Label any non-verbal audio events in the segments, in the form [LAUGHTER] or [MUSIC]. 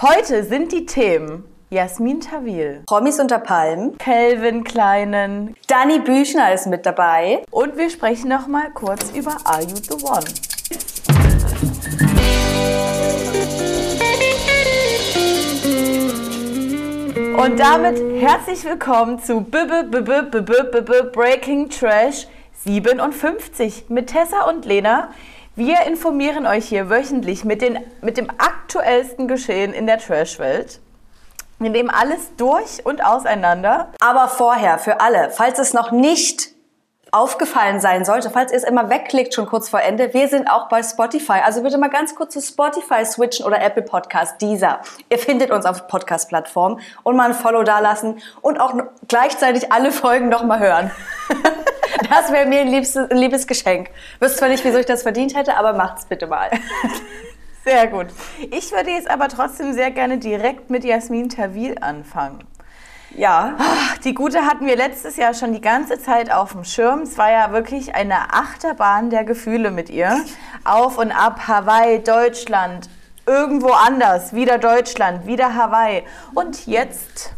Heute sind die Themen Jasmin Tawil, Promis unter Palmen, Kelvin Kleinen, Dani Büchner ist mit dabei. und wir sprechen noch mal kurz über Are You the One? Und damit herzlich willkommen zu B -B -B -B -B -B -B -B Breaking Trash 57 mit Tessa und Lena. Wir informieren euch hier wöchentlich mit, den, mit dem aktuellsten Geschehen in der Trash-Welt. Wir nehmen alles durch und auseinander. Aber vorher, für alle, falls es noch nicht aufgefallen sein sollte, falls ihr es immer wegklickt schon kurz vor Ende, wir sind auch bei Spotify. Also bitte mal ganz kurz zu Spotify switchen oder Apple Podcast, dieser. Ihr findet uns auf Podcast-Plattformen und mal ein Follow dalassen und auch gleichzeitig alle Folgen nochmal hören. [LAUGHS] Das wäre mir ein liebes, liebes Geschenk. Wisst zwar nicht, wieso ich das verdient hätte, aber macht's bitte mal. [LAUGHS] Sehr gut. Ich würde jetzt aber trotzdem sehr gerne direkt mit Jasmin Tawil anfangen. Ja. Ach, Die Gute hatten wir letztes Jahr schon die ganze Zeit auf dem Schirm. Es war ja wirklich eine Achterbahn der Gefühle mit ihr. Auf und ab, Hawaii, Deutschland, irgendwo anders, wieder Deutschland, wieder Hawaii. Und jetzt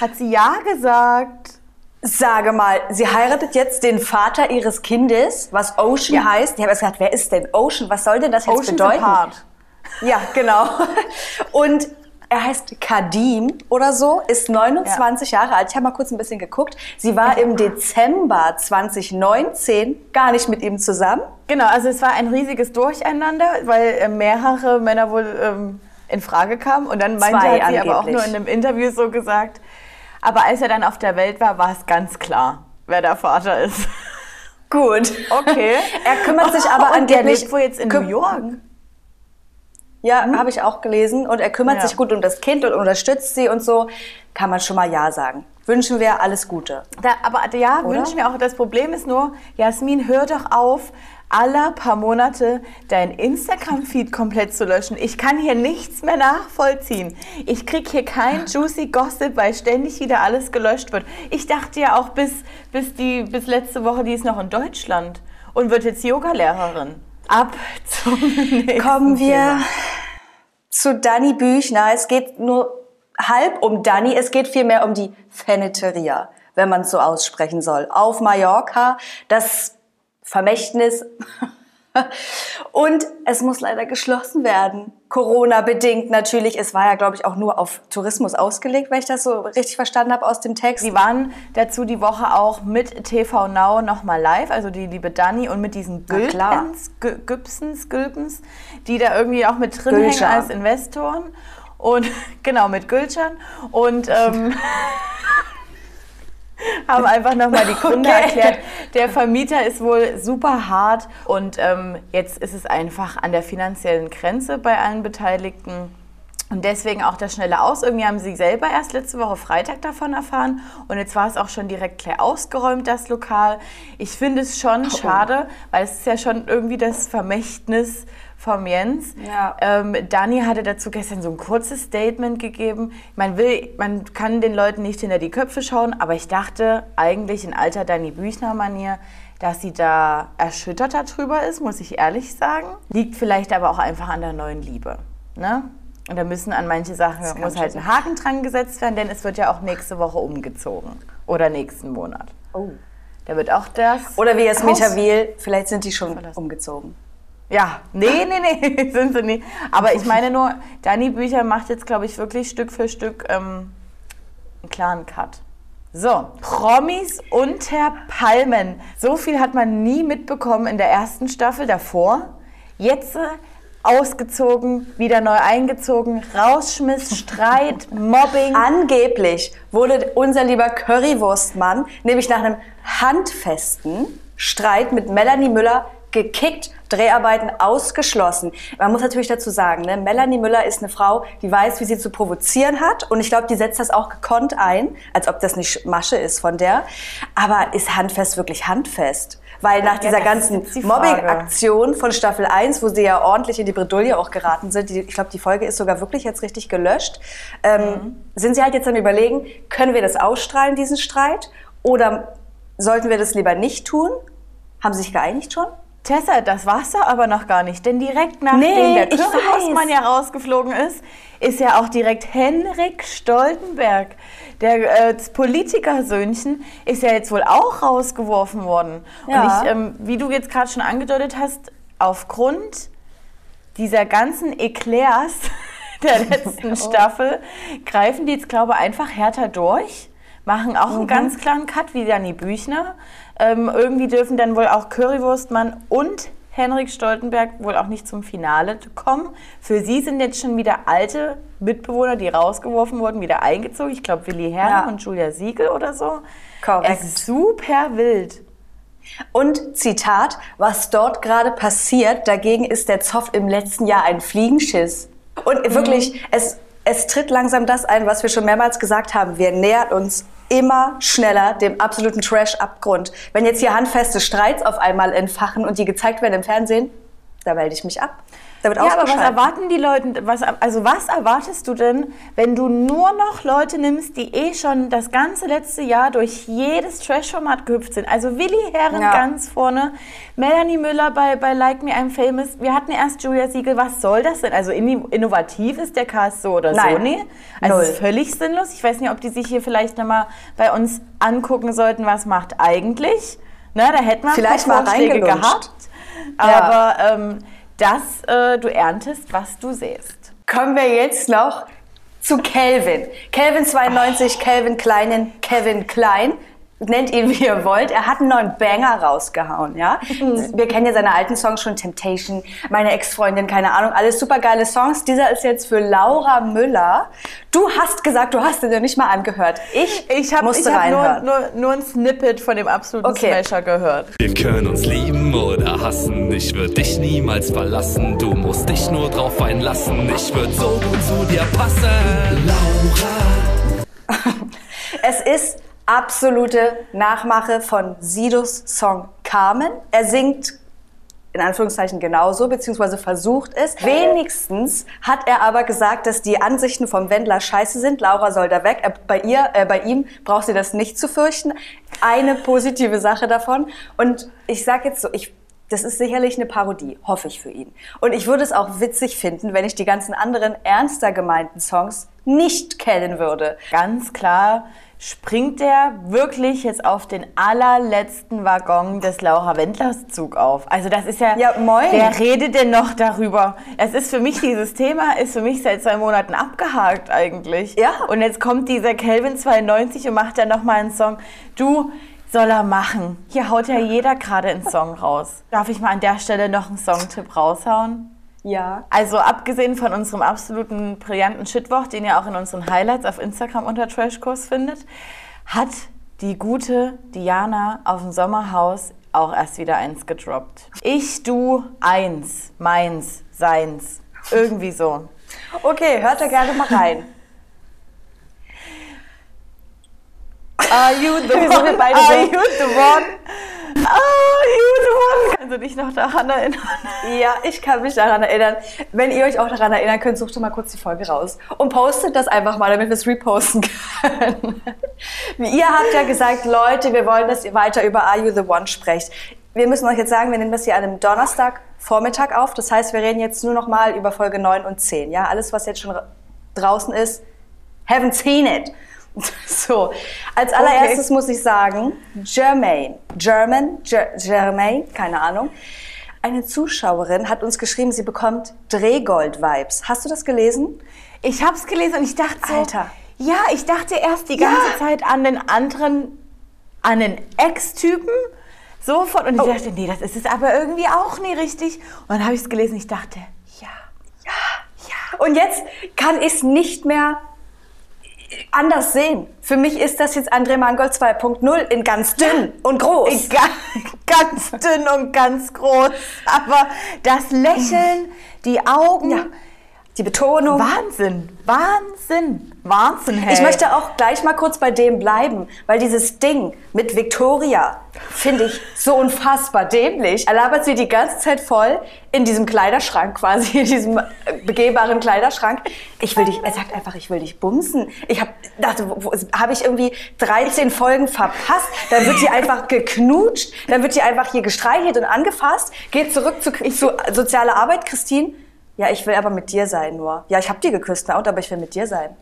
hat sie Ja gesagt. Sage mal, sie heiratet jetzt den Vater ihres Kindes, was Ocean Ja. heißt. Ich habe erst gedacht, wer ist denn Ocean? Was soll denn das jetzt Ocean's bedeuten? Apart. Ja, genau. [LAUGHS] Und er heißt Kadim oder so, ist 29 Jahre alt. Ich habe mal kurz ein bisschen geguckt. Sie war im Dezember 2019 gar nicht mit ihm zusammen. Genau, also es war ein riesiges Durcheinander, weil äh, mehrere Männer wohl ähm, in Frage kamen. Und dann meinte Zwei hat sie aber auch angeblich. nur in einem Interview so gesagt, aber als er dann auf der Welt war, war es ganz klar, wer der Vater ist. [LAUGHS] Gut. Okay. Er kümmert sich [LAUGHS] aber Und der lebt wohl jetzt in New York. Ja, habe ich auch gelesen. Und er kümmert Hm? Ja. sich gut um das Kind und unterstützt sie und so. Kann man schon mal Ja sagen. Wünschen wir alles Gute. Da, aber ja, Oder? wünschen wir auch. Das Problem ist nur, Jasmin, hör doch auf, alle paar Monate dein Instagram-Feed komplett zu löschen. Ich kann hier nichts mehr nachvollziehen. Ich krieg hier kein [LAUGHS] juicy Gossip, weil ständig wieder alles gelöscht wird. Ich dachte ja auch bis, bis, die, bis letzte Woche, die ist noch in Deutschland und wird jetzt Yogalehrerin. Ab zum [LAUGHS] nächsten Kommen wir Thema. zu Dani Büchner. Es geht nur halb um Dani, es geht vielmehr um die Feneteria, wenn man es so aussprechen soll. Auf Mallorca, das Vermächtnis. Und es muss leider geschlossen werden. Corona-bedingt natürlich. Es war ja, glaube ich, auch nur auf Tourismus ausgelegt, wenn ich das so richtig verstanden habe aus dem Text. Sie waren dazu die Woche auch mit TV Now nochmal live, also die liebe Dani und mit diesen. Gülpens, Gü- Güpsens, Gülpens, die da irgendwie auch mit drin hängen Gülcan. als Investoren. Und [LAUGHS] genau, mit Gülcan. Und ähm, [LAUGHS] haben einfach nochmal die [LAUGHS] Gründe Okay. erklärt. Der Vermieter ist wohl super hart und ähm, jetzt ist es einfach an der finanziellen Grenze bei allen Beteiligten. Und deswegen auch das schnelle Aus. Irgendwie haben sie selber erst letzte Woche Freitag davon erfahren. Und jetzt war es auch schon direkt gleich ausgeräumt, das Lokal. Ich finde es schon Oh. schade, weil es ist ja schon irgendwie das Vermächtnis vom Jens. Ja. Ähm, Dani hatte dazu gestern so ein kurzes Statement gegeben. Man will, man kann den Leuten nicht hinter die Köpfe schauen, aber ich dachte eigentlich in alter Dani Büchner-Manier, dass sie da erschüttert darüber ist, muss ich ehrlich sagen. Liegt vielleicht aber auch einfach an der neuen Liebe. Ne? Und da müssen an manche Sachen muss halt ein Haken dran gesetzt werden, denn es wird ja auch nächste Woche umgezogen. Oder nächsten Monat. Oh. Da wird auch das. Oder wie Haus- Tawil, vielleicht sind die schon umgezogen. Ja, nee, nee, nee, [LAUGHS] sind sie nicht. Aber ich meine nur, Dani Bücher macht jetzt, glaube ich, wirklich Stück für Stück ähm, einen klaren Cut. So, Promis unter Palmen. So viel hat man nie mitbekommen in der ersten Staffel davor. Jetzt äh, ausgezogen, wieder neu eingezogen, Rausschmiss, Streit, [LAUGHS] Mobbing. Angeblich wurde unser lieber Currywurstmann nämlich nach einem handfesten Streit mit Melanie Müller gekickt, Dreharbeiten ausgeschlossen. Man muss natürlich dazu sagen, ne, Melanie Müller ist eine Frau, die weiß, wie sie zu provozieren hat und ich glaube, die setzt das auch gekonnt ein, als ob das nicht Masche ist von der. Aber ist handfest wirklich handfest? Weil nach dieser das ganzen die. Mobbing-Aktion von Staffel 1, wo sie ja ordentlich in die Bredouille auch geraten sind, die, ich glaube, die Folge ist sogar wirklich jetzt richtig gelöscht, ähm, Mhm. sind sie halt jetzt am überlegen, können wir das ausstrahlen, diesen Streit? Oder sollten wir das lieber nicht tun? Haben sie sich geeinigt schon? Tessa, das war's doch aber noch gar nicht, denn direkt nachdem Nee, der weiß. ja rausgeflogen ist, ist ja auch direkt Henrik Stoltenberg, der äh, Politikersöhnchen, ist ja jetzt wohl auch rausgeworfen worden. Ja. Und ich, ähm, wie du jetzt gerade schon angedeutet hast, aufgrund dieser ganzen Eclairs [LAUGHS] der letzten [LAUGHS] Staffel greifen die jetzt, glaube ich, einfach härter durch, machen auch einen ganz klaren Cut wie Dani Büchner. Ähm, irgendwie dürfen dann wohl auch Currywurstmann und Henrik Stoltenberg wohl auch nicht zum Finale kommen. Für sie sind jetzt schon wieder alte Mitbewohner, die rausgeworfen wurden, wieder eingezogen. Ich glaube, Willi Herrn Ja. und Julia Siegel oder so. Korrekt. Es ist super wild. Und Zitat, was dort gerade passiert, dagegen ist der Zoff im letzten Jahr ein Fliegenschiss. Und wirklich, es, es tritt langsam das ein, was wir schon mehrmals gesagt haben. Wir nähern uns immer schneller dem absoluten Trash-Abgrund. Wenn jetzt hier handfeste Streits auf einmal entfachen und die gezeigt werden im Fernsehen, da melde ich mich ab. Wird Ja, aber was erwarten die Leute? Was, also was erwartest du denn, wenn du nur noch Leute nimmst, die eh schon das ganze letzte Jahr durch jedes Trash-Format gehüpft sind? Also Willi Herren Ja. ganz vorne, Melanie Müller bei, bei Like Me I'm Famous. Wir hatten erst Julia Siegel. Was soll das denn? Also innovativ ist der Cast so oder so? Nein. Nee. Also Null. ist völlig sinnlos. Ich weiß nicht, ob die sich hier vielleicht nochmal bei uns angucken sollten, was macht eigentlich. Na, da hätten wir Vielleicht mal reingelutscht. gehabt. Aber ähm, das, äh, du erntest, was du säst. Kommen wir jetzt noch zu Kelvin. Kelvin 92, Kelvin Kleinen, Kevin Klein. Nennt ihn, wie ihr wollt. Er hat einen neuen Banger rausgehauen, ja. [LAUGHS] Wir kennen ja seine alten Songs schon, Temptation, meine Ex-Freundin, keine Ahnung, alles super geile Songs. Dieser ist jetzt für Laura Müller. Du hast gesagt, du hast ihn ja nicht mal angehört. Ich, Ich habe musste hab nur, nur, nur ein Snippet von dem absoluten Okay. Smasher gehört. Wir können uns lieben oder hassen. Ich würde dich niemals verlassen. Du musst dich nur drauf einlassen. Ich würde so gut zu dir passen. Laura. [LAUGHS] Es ist absolute Nachmache von Sidos Song Carmen. Er singt in Anführungszeichen genauso, beziehungsweise versucht es. Wenigstens hat er aber gesagt, dass die Ansichten vom Wendler scheiße sind. Laura soll da weg. Bei ihr, äh, bei ihm braucht sie das nicht zu fürchten. Eine positive Sache davon. Und ich sage jetzt so, ich das ist sicherlich eine Parodie, hoffe ich für ihn. Und ich würde es auch witzig finden, wenn ich die ganzen anderen ernster gemeinten Songs nicht kennen würde. Ganz klar springt er wirklich jetzt auf den allerletzten Waggon des Laura Wendlers Zug auf. Also das ist ja, Ja, moin. wer redet denn noch darüber? Es ist für mich, dieses Thema ist für mich seit zwei Monaten abgehakt eigentlich. Ja. Und jetzt kommt dieser Kelvin 92 und macht dann nochmal einen Song. Du, soll er machen. Hier haut ja jeder gerade einen Song raus. Darf ich mal an der Stelle noch einen Songtipp raushauen? Ja. Also abgesehen von unserem absoluten brillanten Shitwoch, den ihr auch in unseren Highlights auf Instagram unter Trashkurs findet, hat die gute Diana auf dem Sommerhaus auch erst wieder eins gedroppt. Ich, du, eins, meins, seins. Irgendwie so. Okay, hört da gerne mal rein. Are you the Wir sind one? beide Are you the one? Are you the one? Kannst du dich noch daran erinnern? Ja, ich kann mich daran erinnern. Wenn ihr euch auch daran erinnern könnt, sucht doch mal kurz die Folge raus und postet das einfach mal, damit wir es reposten können. ihr habt ja gesagt, Leute, wir wollen, dass ihr weiter über Are You the One sprecht. Wir müssen euch jetzt sagen, wir nehmen das hier an einem Donnerstag Vormittag auf. Das heißt, wir reden jetzt nur noch mal über Folge 9 und 10. Ja, alles, was jetzt schon ra- draußen ist, haven't seen it. [LAUGHS] So, als allererstes muss ich sagen, Germaine, German, Ger Germaine, keine Ahnung, eine Zuschauerin hat uns geschrieben, sie bekommt Drehgold-Vibes. Hast du das gelesen? Ich hab's gelesen und ich dachte so, Alter. ja, ich dachte erst die ganze Zeit an den anderen, an den Ex-Typen, sofort. Und ich dachte, nee, das ist es aber irgendwie auch nie richtig. Und dann habe ich es gelesen und ich dachte, ja. Und jetzt kann ich es nicht mehr anders sehen. Für mich ist das jetzt André Mangold 2.0 in ganz dünn und groß. Egal, [LAUGHS] ganz dünn und ganz groß. Aber das Lächeln, die Augen, Ja. die Betonung. Wahnsinn, Wahnsinn, Wahnsinn, hey. Ich möchte auch gleich mal kurz bei dem bleiben, weil dieses Ding mit Victoria finde ich so unfassbar dämlich. Er labert sie die ganze Zeit voll in diesem Kleiderschrank quasi, in diesem begehbaren Kleiderschrank. Ich will dich, er sagt einfach, ich will dich bumsen. Ich habe dachte, habe ich irgendwie 13 Folgen verpasst? Dann wird sie einfach geknutscht, dann wird sie einfach hier gestreichelt und angefasst, geht zurück zu, zu soziale Arbeit, Christine. Ja, ich will aber mit dir sein nur. Ja, ich habe dir geküsst, na und, aber ich will mit dir sein.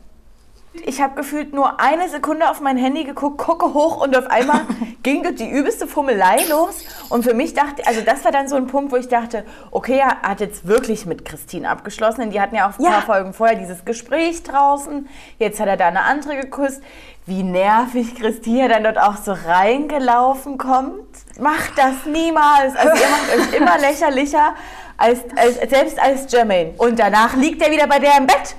Ich habe gefühlt nur eine Sekunde auf mein Handy geguckt, gucke hoch und auf einmal [LAUGHS] ging die übelste Fummelei los. Und für mich dachte, also das war dann so ein Punkt, wo ich dachte, okay, er hat jetzt wirklich mit Christine abgeschlossen, denn die hatten ja auch ein Ja. paar Folgen vorher dieses Gespräch draußen. Jetzt hat er da eine andere geküsst. Wie nervig Christina dann dort auch so reingelaufen kommt. Macht das niemals. Also ihr macht euch immer [LAUGHS] lächerlicher als, als selbst als Jermaine. Und danach liegt er wieder bei der im Bett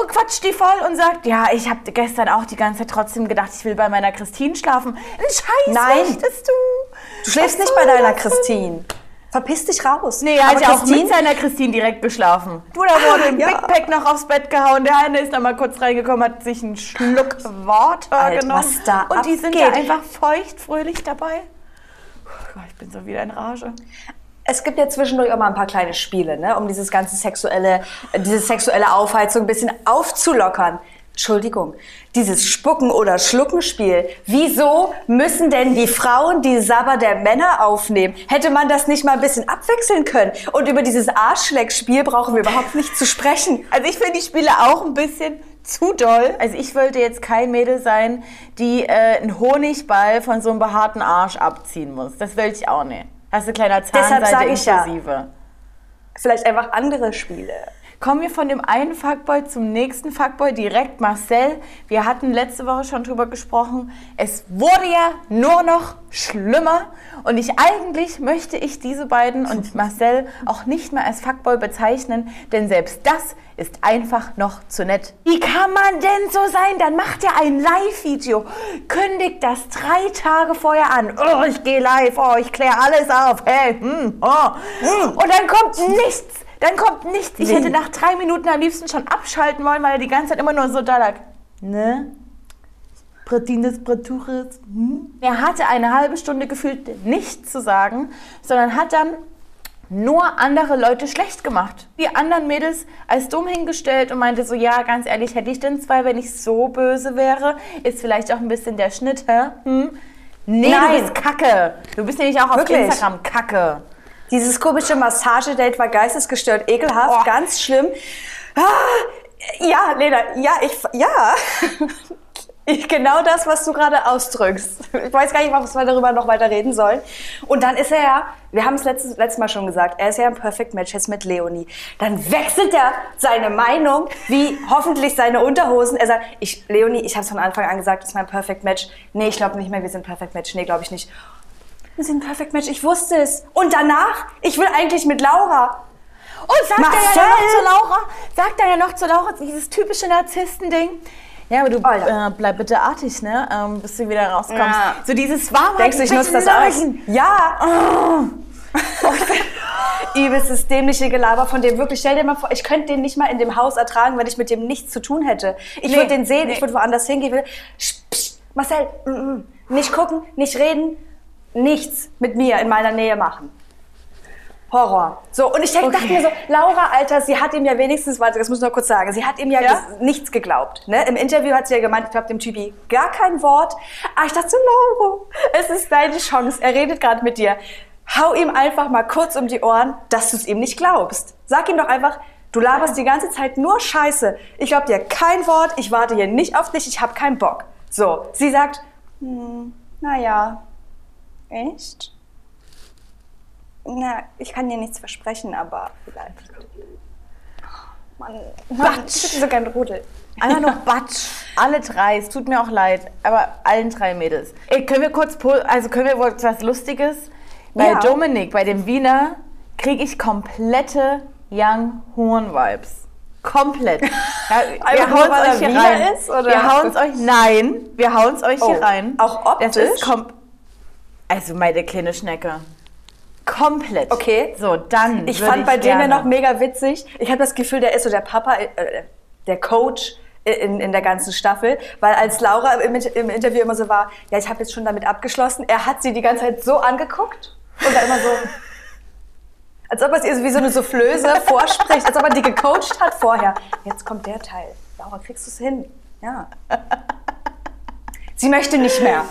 und quatscht die voll und sagt, ja, ich habe gestern auch die ganze Zeit trotzdem gedacht, ich will bei meiner Christine schlafen. Ein Scheiß Nein. möchtest du. Du schläfst nicht bei deiner? Christine. Verpiss dich raus. Nee, er hat ja auch mit seiner Christine direkt geschlafen. Du, da wurde ein ja. Big Pack noch aufs Bett gehauen. Der eine ist da mal kurz reingekommen, hat sich einen Schluck Water Alter, genommen. was da und die sind abgeht. da einfach feucht, fröhlich dabei. Ich bin so wieder in Rage. Es gibt ja zwischendurch auch mal ein paar kleine Spiele, ne, um dieses ganze sexuelle, diese sexuelle Aufheizung ein bisschen aufzulockern. Entschuldigung, dieses Spucken- oder Schluckenspiel. Wieso müssen denn die Frauen die Sabber der Männer aufnehmen? Hätte man das nicht mal ein bisschen abwechseln können? Und über dieses Arschleckspiel brauchen wir überhaupt nicht zu sprechen. Also ich finde die Spiele auch ein bisschen zu doll. Also ich wollte jetzt kein Mädel sein, die äh, einen Honigball von so einem behaarten Arsch abziehen muss. Das will ich auch nicht. Hast du kleiner Deshalb Zahnseite sag ich ja. inklusive. Vielleicht einfach andere Spiele. Kommen wir von dem einen Fuckboy zum nächsten Fuckboy, direkt Marcel. Wir hatten letzte Woche schon drüber gesprochen. Es wurde ja nur noch schlimmer. Und ich eigentlich möchte ich diese beiden und [LAUGHS] Marcel auch nicht mehr als Fuckboy bezeichnen, denn selbst das ist einfach noch zu nett. Wie kann man denn so sein? Dann macht er ein Live-Video, kündigt das drei Tage vorher an. Oh, ich gehe live, oh, ich kläre alles auf. Hey, hm, oh. Und dann kommt nichts. Dann kommt nichts. Ich Wie? hätte nach drei Minuten am liebsten schon abschalten wollen, weil er die ganze Zeit immer nur so da lag. Ne? Bratines Bratures. Hm? Er hatte eine halbe Stunde gefühlt nichts zu sagen, sondern hat dann nur andere Leute schlecht gemacht. Die anderen Mädels als dumm hingestellt und meinte so, ja, ganz ehrlich, hätte ich denn zwei, wenn ich so böse wäre? Ist vielleicht auch ein bisschen der Schnitt, hä? Hm? Nee, Nein. du bist Kacke. Du bist nämlich auch auf Wirklich? Instagram Kacke. Dieses komische Massagedate war geistesgestört, ekelhaft, Oh. ganz schlimm. Ah, ja, Lena, ja, ich, ja. Ich, genau das, was du gerade ausdrückst. Ich weiß gar nicht, was wir darüber noch weiter reden sollen. Und dann ist er ja, wir haben es letztes, letztes Mal schon gesagt, er ist ja ein Perfect Match jetzt mit Leonie. Dann wechselt er seine Meinung, wie hoffentlich seine Unterhosen. Er sagt, ich, Leonie, ich habe es von Anfang an gesagt, das ist mein Perfect Match. Nee, ich glaube nicht mehr, wir sind Perfect Match. Nee, glaube ich nicht. Wir sind ein Perfect Match, ich wusste es. Und danach, ich will eigentlich mit Laura. Und sagt er ja Marcel! noch zu Laura, sagt er ja noch zu Laura, dieses typische Narzissten-Ding. Ja, aber du äh, bleib bitte artig, ne? Ähm, bis du wieder rauskommst. Ja. So dieses Wahrheit. Denkst du, ich nutze das aus? Ja. [LAUGHS] Übelstes dämliche Gelaber von dem. Wirklich, stell dir mal vor, ich könnte den nicht mal in dem Haus ertragen, wenn ich mit dem nichts zu tun hätte. Ich Nee, würde den sehen, nee. ich würde woanders hingehen. Würde, psst, Marcel, mm, mm, nicht gucken, nicht reden, nichts mit mir in meiner Nähe machen. Horror. So, und ich denk, dachte mir so, Laura, Alter, sie hat ihm ja wenigstens, warte, das muss ich noch kurz sagen, sie hat ihm ja, Ja? nichts geglaubt. Ne? Im Interview hat sie ja gemeint, ich glaube dem Typi gar kein Wort. Aber ich dachte so, Laura, es ist deine Chance, er redet gerade mit dir. Hau ihm einfach mal kurz um die Ohren, dass du es ihm nicht glaubst. Sag ihm doch einfach, du laberst die ganze Zeit nur Scheiße. Ich glaub dir kein Wort, ich warte hier nicht auf dich, ich hab keinen Bock. So, sie sagt, hm, naja, echt? Na, ich kann dir nichts versprechen, aber vielleicht. Mann, Mann ich hätte so gern Rudel. Einfach nur Batsch. Alle drei. Es tut mir auch leid. Aber allen drei Mädels. Ey, können wir kurz, also können wir wohl was Lustiges? Bei Ja. Dominik, bei dem Wiener, kriege ich komplette Young Horn Vibes. Komplett. Ja, [LAUGHS] wir Einfach nur, hauen es euch hier rein. ist? Wir hauen es euch, nein, wir hauen es euch Oh, hier rein. auch Das ist optisch? Also meine kleine Schnecke. Komplett. Okay. So, dann. Ich fand bei dem ja noch mega witzig. Ich habe das Gefühl, der ist so der Papa, äh, der Coach in, in der ganzen Staffel, weil als Laura im, im Interview immer so war, ja, ich habe jetzt schon damit abgeschlossen, er hat sie die ganze Zeit so angeguckt und dann immer so, [LAUGHS] als ob er es ihr so wie so eine Soufflöse vorspricht, als ob er die gecoacht hat vorher. Jetzt kommt der Teil. Laura, kriegst du es hin? Ja. [LAUGHS] Sie möchte nicht mehr.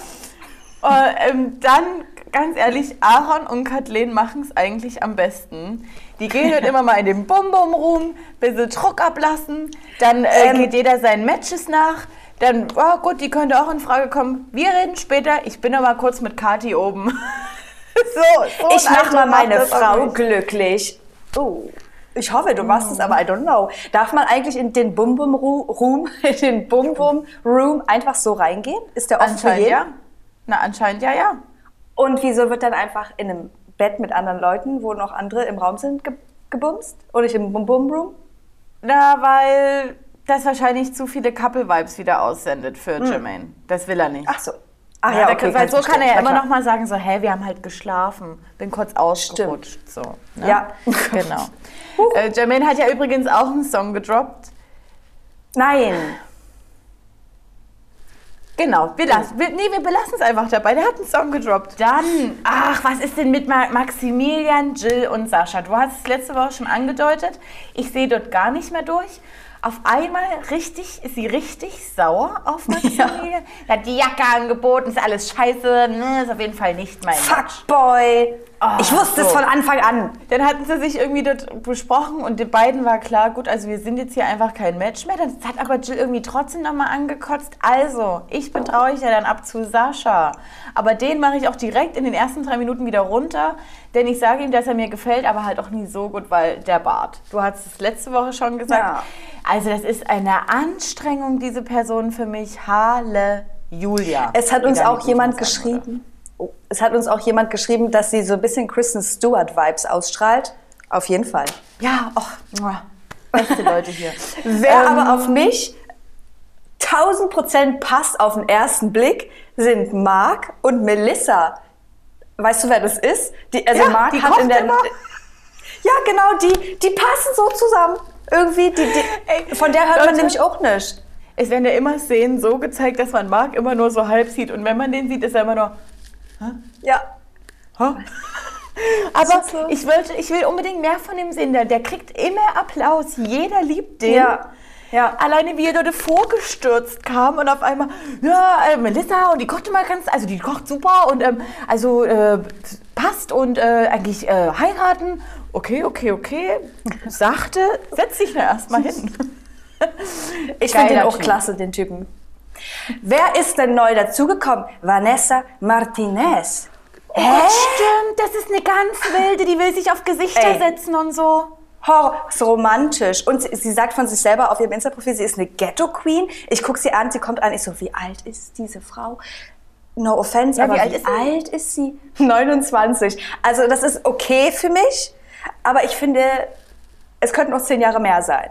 Äh, ähm, dann, ganz ehrlich, Aaron und Kathleen machen es eigentlich am besten. Die gehen halt [LAUGHS] immer mal in den Bum-Bum-Room, bisschen Druck ablassen, dann äh, Ähm. geht jeder seinen Matches nach. Dann, oh gut, die könnte auch in Frage kommen. Wir reden später. Ich bin aber kurz mit Kati oben. [LAUGHS] so, so Ich ein mach mal meine Frau glücklich. Oh. Ich hoffe, du machst es, aber I don't know. Darf man eigentlich in den Bum Bum Room, [LAUGHS] in den Bum Bum Room einfach so reingehen? Ist der offen für jeden? ja. Na, anscheinend ja, ja. Und wieso wird dann einfach in einem Bett mit anderen Leuten, wo noch andere im Raum sind, ge gebumst? Und nicht im Bum Bum Room? Na, weil das wahrscheinlich zu viele Couple-Vibes wieder aussendet für Jermaine. Das will er nicht. Hm. Ach so. Ach Ja, ja, okay. kann, weil so kann verstehen. er ja immer noch mal sagen, so, hä, wir haben halt geschlafen, bin kurz ausgerutscht. So, ne? Ja. [LAUGHS] Genau. äh, Jermaine hat ja übrigens auch einen Song gedroppt. Nein. Genau, wir, lassen, wir, nee, wir belassen es einfach dabei. Der hat einen Song gedroppt. Dann, ach, was ist denn mit Ma Maximilian, Jill und Sascha? Du hast es letzte Woche schon angedeutet. Ich sehe dort gar nicht mehr durch. Auf einmal richtig, ist sie richtig sauer auf [LAUGHS] Maximilian. Er hat die Jacke angeboten, ist alles scheiße. Ne, ist auf jeden Fall nicht mein Match. Ah, ich wusste es so. von Anfang an. Dann hatten sie sich irgendwie dort besprochen und den beiden war klar, gut, also wir sind jetzt hier einfach kein Match mehr. Dann hat aber Jill irgendwie trotzdem nochmal angekotzt. Also, ich betraue ich ja dann ab zu Sascha. Aber den mache ich auch direkt in den ersten drei Minuten wieder runter, denn ich sage ihm, dass er mir gefällt, aber halt auch nie so gut, weil der Bart. Du hast es letzte Woche schon gesagt. Ja. Also, das ist eine Anstrengung, diese Person für mich. Halleluja. Es hat uns auch jemand geschrieben. Oh, es hat uns auch jemand geschrieben, dass sie so ein bisschen Kristen Stewart Vibes ausstrahlt. Auf jeden Fall. Ja, muah. beste Leute hier. [LAUGHS] Wer Ähm, aber auf mich 1000 Prozent passt auf den ersten Blick, sind Marc und Melissa. Weißt du, wer das ist? Die, also Ja, Marc die hat in der. immer. [LAUGHS] Ja, genau, die, die passen so zusammen. Irgendwie, die, die, Ey, von der hört man Leute. nämlich auch nicht. Es werden ja immer Szenen so gezeigt, dass man Mark immer nur so halb sieht. Und wenn man den sieht, ist er immer nur. Ja. Hä? [LAUGHS] Aber so. ich, wollte, ich will unbedingt mehr von ihm sehen. Der, der kriegt immer Applaus. Jeder liebt den. Ja. Ja. Alleine wie er dort vorgestürzt kam und auf einmal, ja, äh, Melissa und die kocht immer ganz, also die kocht super und ähm, also äh, passt und äh, eigentlich äh, heiraten. Okay, okay, okay. Sachte, setz dich da erstmal hin. [LAUGHS] Ich finde den auch Typ. klasse, den Typen. Wer ist denn neu dazugekommen? Vanessa Martinez. Hä? Stimmt, das ist eine ganz wilde, die will sich auf Gesichter Ey. setzen und so. Horror, ist romantisch. Und sie, sie sagt von sich selber auf ihrem Insta-Profil, sie ist eine Ghetto-Queen. Ich gucke sie an, sie kommt an, ich so, wie alt ist diese Frau? No offense, Ja, aber wie wie, alt ist sie? alt ist sie? 29. Also das ist okay für mich, aber ich finde, es könnten noch zehn Jahre mehr sein.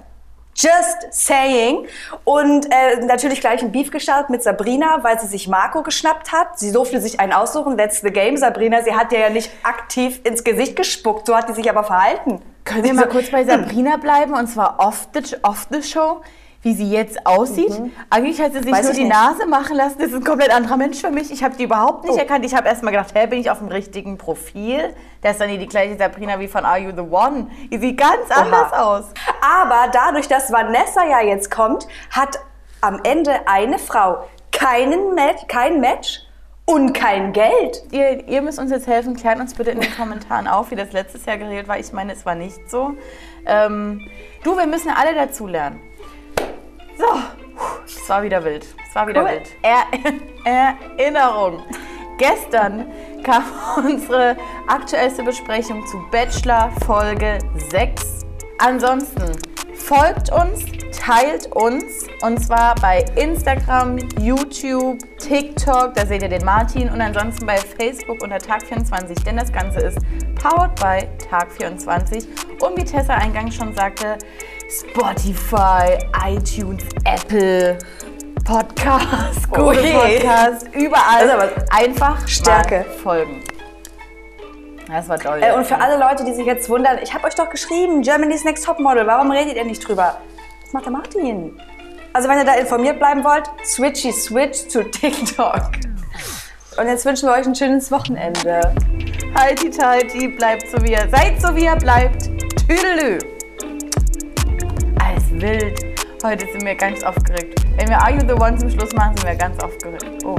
Just saying. Und äh, natürlich gleich ein Beef gestartet mit Sabrina, weil sie sich Marco geschnappt hat. Sie durfte sich einen aussuchen. That's the game, Sabrina. Sie hat dir ja nicht aktiv ins Gesicht gespuckt. So hat die sich aber verhalten. Können wir mal kurz bei Sabrina bleiben und zwar off the, off the show, wie sie jetzt aussieht? Eigentlich hat sie sich Weiß nur die nicht. Nase machen lassen. Das ist ein komplett anderer Mensch für mich. Ich habe die überhaupt nicht Oh. erkannt. Ich habe erst mal gedacht, hä, bin ich auf dem richtigen Profil? Das ist dann die gleiche Sabrina wie von Are You the One. Die sieht ganz anders aus. Aber dadurch, dass Vanessa ja jetzt kommt, hat am Ende eine Frau keinen Match, kein Match und kein Geld. Ihr, ihr müsst uns jetzt helfen. Klärt uns bitte in den Kommentaren auf, wie das letztes Jahr geregelt war. Ich meine, es war nicht so. Ähm, du, wir müssen alle dazulernen. Es war wieder wild. Es war wieder Cool. wild. Er [LAUGHS] Erinnerung. Gestern kam [LAUGHS] unsere aktuellste Besprechung zu Bachelor Folge 6. Ansonsten folgt uns, teilt uns und zwar bei Instagram, YouTube, TikTok, da seht ihr den Martin und ansonsten bei Facebook unter Tag24, denn das Ganze ist powered by Tag24 und wie Tessa eingangs schon sagte, Spotify, iTunes, Apple, Podcast, Google Oh je. Podcast, überall aber einfach Stärke. folgen. Das war toll. Äh, und für alle Leute, die sich jetzt wundern, ich habe euch doch geschrieben, Germany's Next Topmodel, warum redet ihr nicht drüber? Das macht der Martin. Also wenn ihr da informiert bleiben wollt, switchy switch zu TikTok. Und jetzt wünschen wir euch ein schönes Wochenende. Halti, halti, bleibt so wie ihr seid, so wie ihr bleibt. Tüdelü. Wild. Heute sind wir ganz aufgeregt. Wenn wir Are You the One zum Schluss machen, sind wir ganz aufgeregt. Oh.